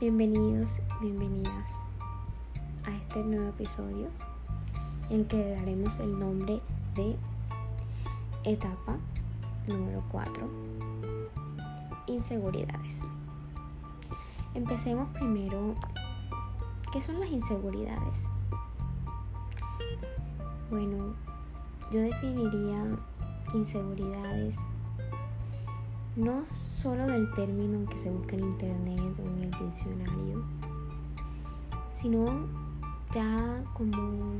Bienvenidos, bienvenidas a este nuevo episodio en que daremos el nombre de etapa número 4, inseguridades. Empecemos primero, ¿qué son las inseguridades? Bueno, yo definiría inseguridades no solo del término que se busca en internet o en el diccionario, sino ya como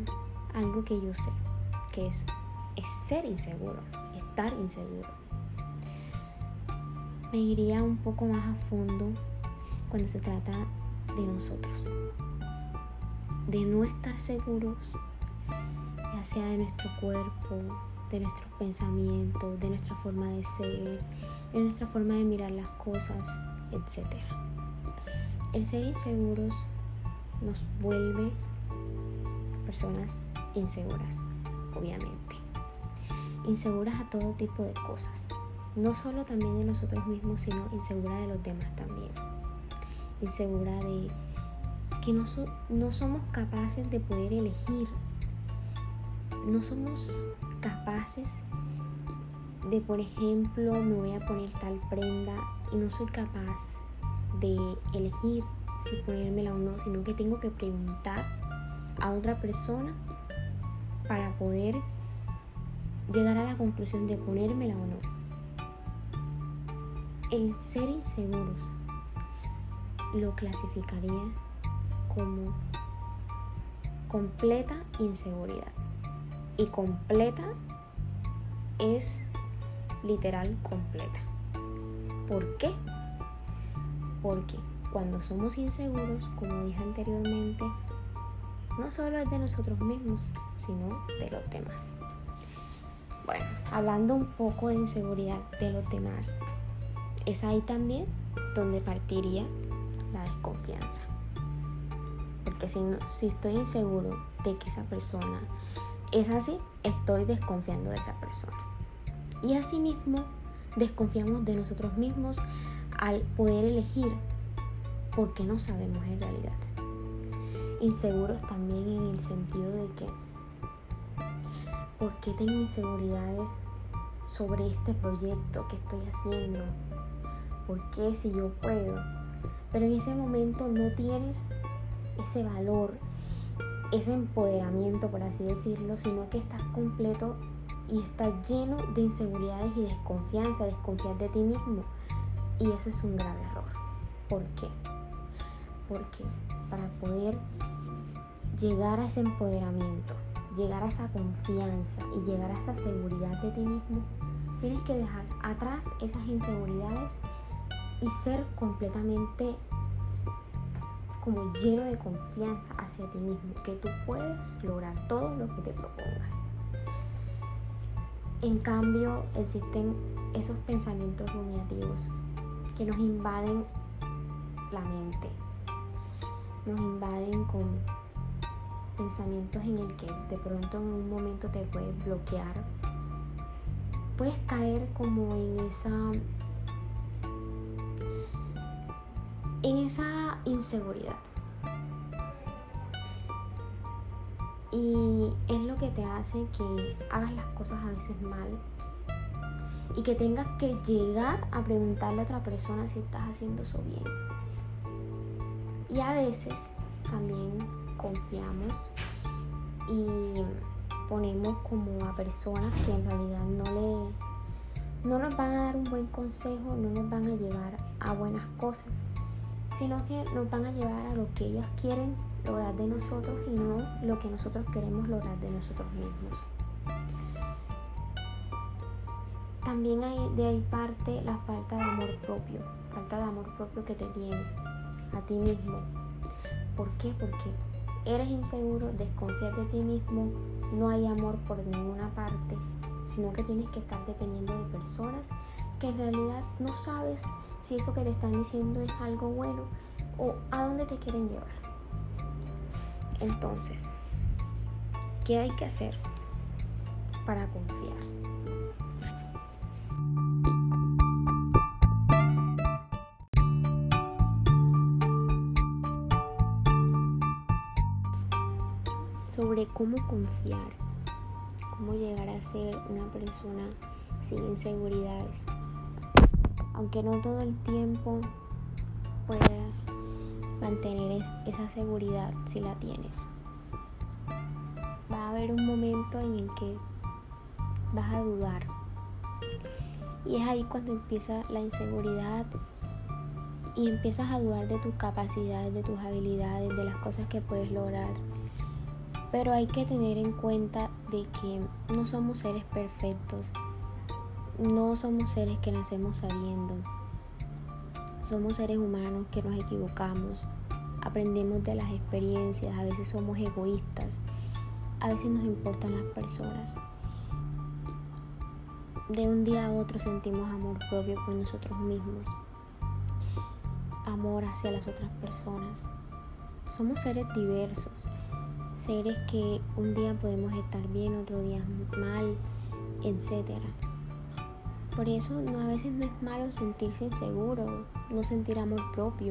algo que yo sé, que es, es ser inseguro, estar inseguro. Me iría un poco más a fondo cuando se trata de nosotros, de no estar seguros, ya sea de nuestro cuerpo, de nuestros pensamientos, de nuestra forma de ser, en nuestra forma de mirar las cosas, etc. El ser inseguros nos vuelve personas inseguras, obviamente. Inseguras a todo tipo de cosas. No solo también de nosotros mismos, sino insegura de los demás también. Insegura de que no, no somos capaces de poder elegir. No somos capaces de, por ejemplo, me voy a poner tal prenda y no soy capaz de elegir si ponérmela o no, sino que tengo que preguntar a otra persona para poder llegar a la conclusión de ponérmela o no. El ser inseguros lo clasificaría como completa inseguridad. Y completa es literal completa. ¿Por qué? Porque cuando somos inseguros, como dije anteriormente, no solo es de nosotros mismos, sino de los demás. Bueno, hablando un poco de inseguridad de los demás, es ahí también donde partiría la desconfianza. Porque si, si estoy inseguro de que esa persona es así, estoy desconfiando de esa persona. Y asimismo, desconfiamos de nosotros mismos al poder elegir porque no sabemos en realidad. Inseguros también en el sentido de que, ¿por qué tengo inseguridades sobre este proyecto que estoy haciendo? ¿Por qué si yo puedo? Pero en ese momento no tienes ese valor, ese empoderamiento, por así decirlo, sino que estás completo y está lleno de inseguridades y desconfianza, desconfiar de ti mismo. Y eso es un grave error. ¿Por qué? Porque para poder llegar a ese empoderamiento, llegar a esa confianza y llegar a esa seguridad de ti mismo, tienes que dejar atrás esas inseguridades y ser completamente como lleno de confianza hacia ti mismo, que tú puedes lograr todo lo que te propongas. En cambio, existen esos pensamientos rumiativos que nos invaden la mente, nos invaden con pensamientos en el que de pronto en un momento te puedes bloquear, puedes caer como en esa en esa inseguridad. Y es lo que te hace que hagas las cosas a veces mal y que tengas que llegar a preguntarle a otra persona si estás haciendo eso bien. Y a veces también confiamos y ponemos como a personas que en realidad no le no nos van a dar un buen consejo, no nos van a llevar a buenas cosas, sino que nos van a llevar a lo que ellas quieren lograr de nosotros y no lo que nosotros queremos lograr de nosotros mismos. También de ahí parte la falta de amor propio, falta de amor propio que te tiene a ti mismo. ¿Por qué? Porque eres inseguro, desconfías de ti mismo, no hay amor por ninguna parte, sino que tienes que estar dependiendo de personas que en realidad no sabes si eso que te están diciendo es algo bueno o a dónde te quieren llevar. Entonces, ¿qué hay que hacer para confiar? Sobre cómo confiar, cómo llegar a ser una persona sin inseguridades. Aunque no todo el tiempo puedas mantener esa seguridad si la tienes. Va a haber un momento en el que vas a dudar. Y es ahí cuando empieza la inseguridad y empiezas a dudar de tus capacidades, de tus habilidades, de las cosas que puedes lograr. Pero hay que tener en cuenta de que no somos seres perfectos, no somos seres que nacemos sabiendo. Somos seres humanos que nos equivocamos, aprendemos de las experiencias, a veces somos egoístas, a veces nos importan las personas. De un día a otro sentimos amor propio por nosotros mismos, amor hacia las otras personas. Somos seres diversos, seres que un día podemos estar bien, otro día mal, etc. Por eso no, a veces no es malo sentirse inseguro, no sentir amor propio.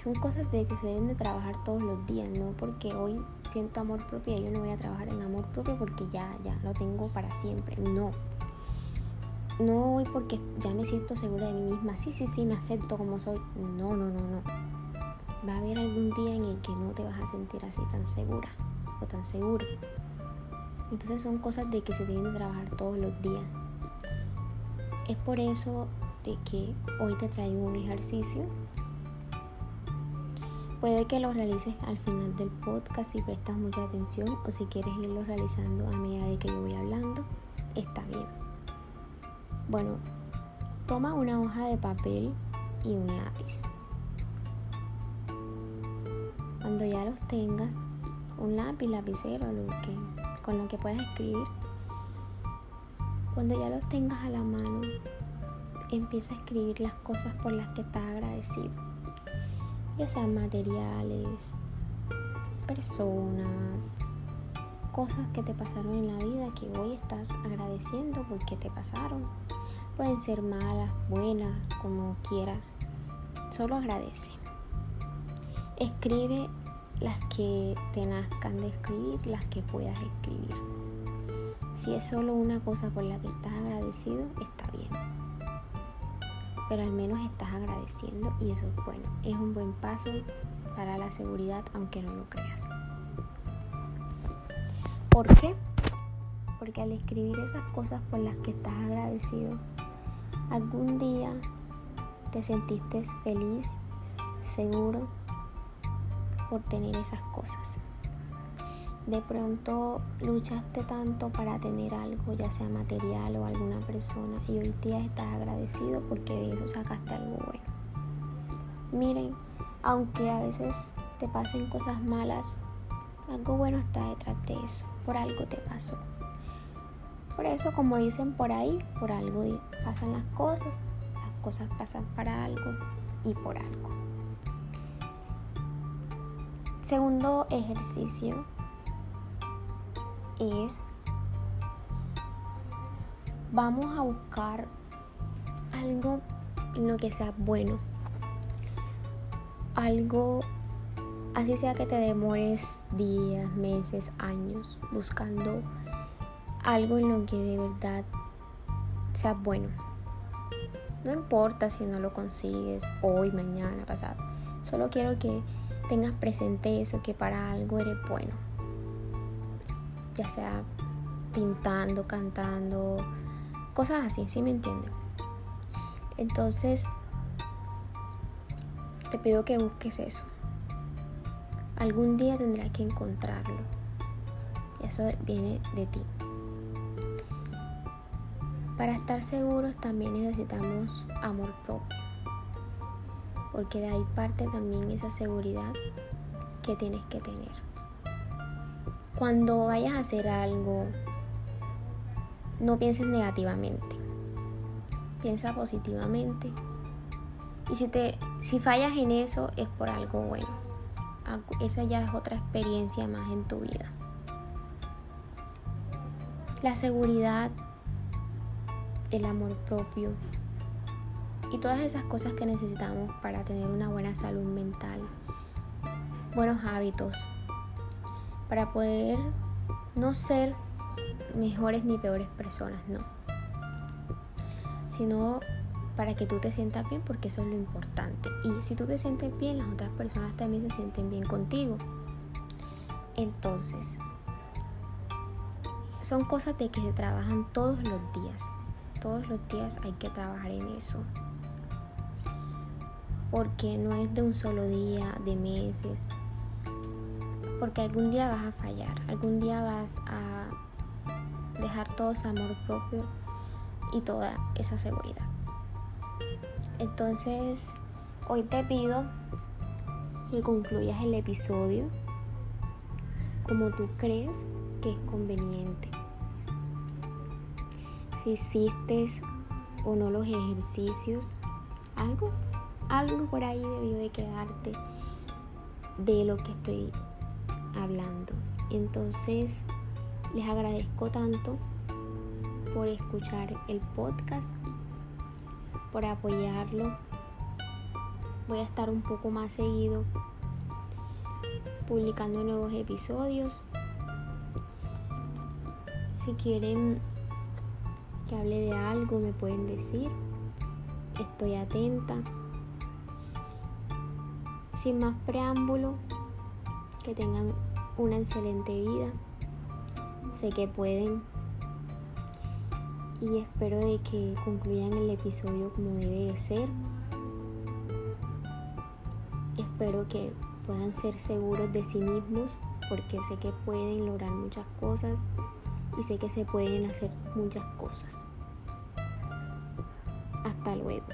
Son cosas de que se deben de trabajar todos los días, no porque hoy siento amor propio y yo no voy a trabajar en amor propio porque ya, ya lo tengo para siempre. No. No hoy porque ya me siento segura de mí misma. Sí, sí, sí, me acepto como soy. No, no, no, no. Va a haber algún día en el que no te vas a sentir así tan segura o tan seguro. Entonces son cosas de que se deben de trabajar todos los días. Es por eso de que hoy te traigo un ejercicio Puede que lo realices al final del podcast si prestas mucha atención o si quieres irlo realizando a medida de que yo voy hablando, está bien. Bueno, toma una hoja de papel y un lápiz. Cuando ya los tengas, un lápiz, lapicero, lo que, con lo que puedas escribir, cuando ya los tengas a la mano, empieza a escribir las cosas por las que estás agradecido ya sean materiales, personas, cosas que te pasaron en la vida que hoy estás agradeciendo porque te pasaron. Pueden ser malas, buenas, como quieras. Solo agradece. Escribe las que te nazcan de escribir, las que puedas escribir. Si es solo una cosa por la que estás agradecido, está bien pero al menos estás agradeciendo y eso es bueno. Es un buen paso para la seguridad aunque no lo creas. ¿Por qué? Porque al escribir esas cosas por las que estás agradecido, algún día te sentiste feliz, seguro por tener esas cosas de pronto luchaste tanto para tener algo, ya sea material o alguna persona, y hoy día estás agradecido porque de eso sacaste algo bueno. Miren, aunque a veces te pasen cosas malas, algo bueno está detrás de eso, por algo te pasó. Por eso, como dicen por ahí, por algo pasan las cosas, las cosas pasan para algo y por algo. Segundo ejercicio es vamos a buscar algo en lo que sea bueno. Algo, así sea que te demores días, meses, años buscando algo en lo que de verdad sea bueno. No importa si no lo consigues hoy, mañana, pasado. Solo quiero que tengas presente eso, que para algo eres bueno ya sea pintando, cantando, cosas así, ¿sí me entienden? Entonces, te pido que busques eso. Algún día tendrás que encontrarlo. Y eso viene de ti. Para estar seguros también necesitamos amor propio. Porque de ahí parte también esa seguridad que tienes que tener. Cuando vayas a hacer algo, no pienses negativamente. Piensa positivamente. Y si, te, si fallas en eso es por algo bueno. Esa ya es otra experiencia más en tu vida. La seguridad, el amor propio y todas esas cosas que necesitamos para tener una buena salud mental, buenos hábitos, para poder no ser mejores ni peores personas, no. Sino para que tú te sientas bien porque eso es lo importante. Y si tú te sientes bien, las otras personas también se sienten bien contigo. Entonces, son cosas de que se trabajan todos los días. Todos los días hay que trabajar en eso. Porque no es de un solo día, de meses. Porque algún día vas a fallar, algún día vas a dejar todo ese amor propio y toda esa seguridad. Entonces, hoy te pido que concluyas el episodio como tú crees que es conveniente. Si hiciste o no los ejercicios, algo, algo por ahí debió de quedarte de lo que estoy hablando. Entonces, les agradezco tanto por escuchar el podcast, por apoyarlo. Voy a estar un poco más seguido publicando nuevos episodios. Si quieren que hable de algo, me pueden decir. Estoy atenta. Sin más preámbulo, que tengan una excelente vida. Sé que pueden. Y espero de que concluyan el episodio como debe de ser. Espero que puedan ser seguros de sí mismos porque sé que pueden lograr muchas cosas y sé que se pueden hacer muchas cosas. Hasta luego.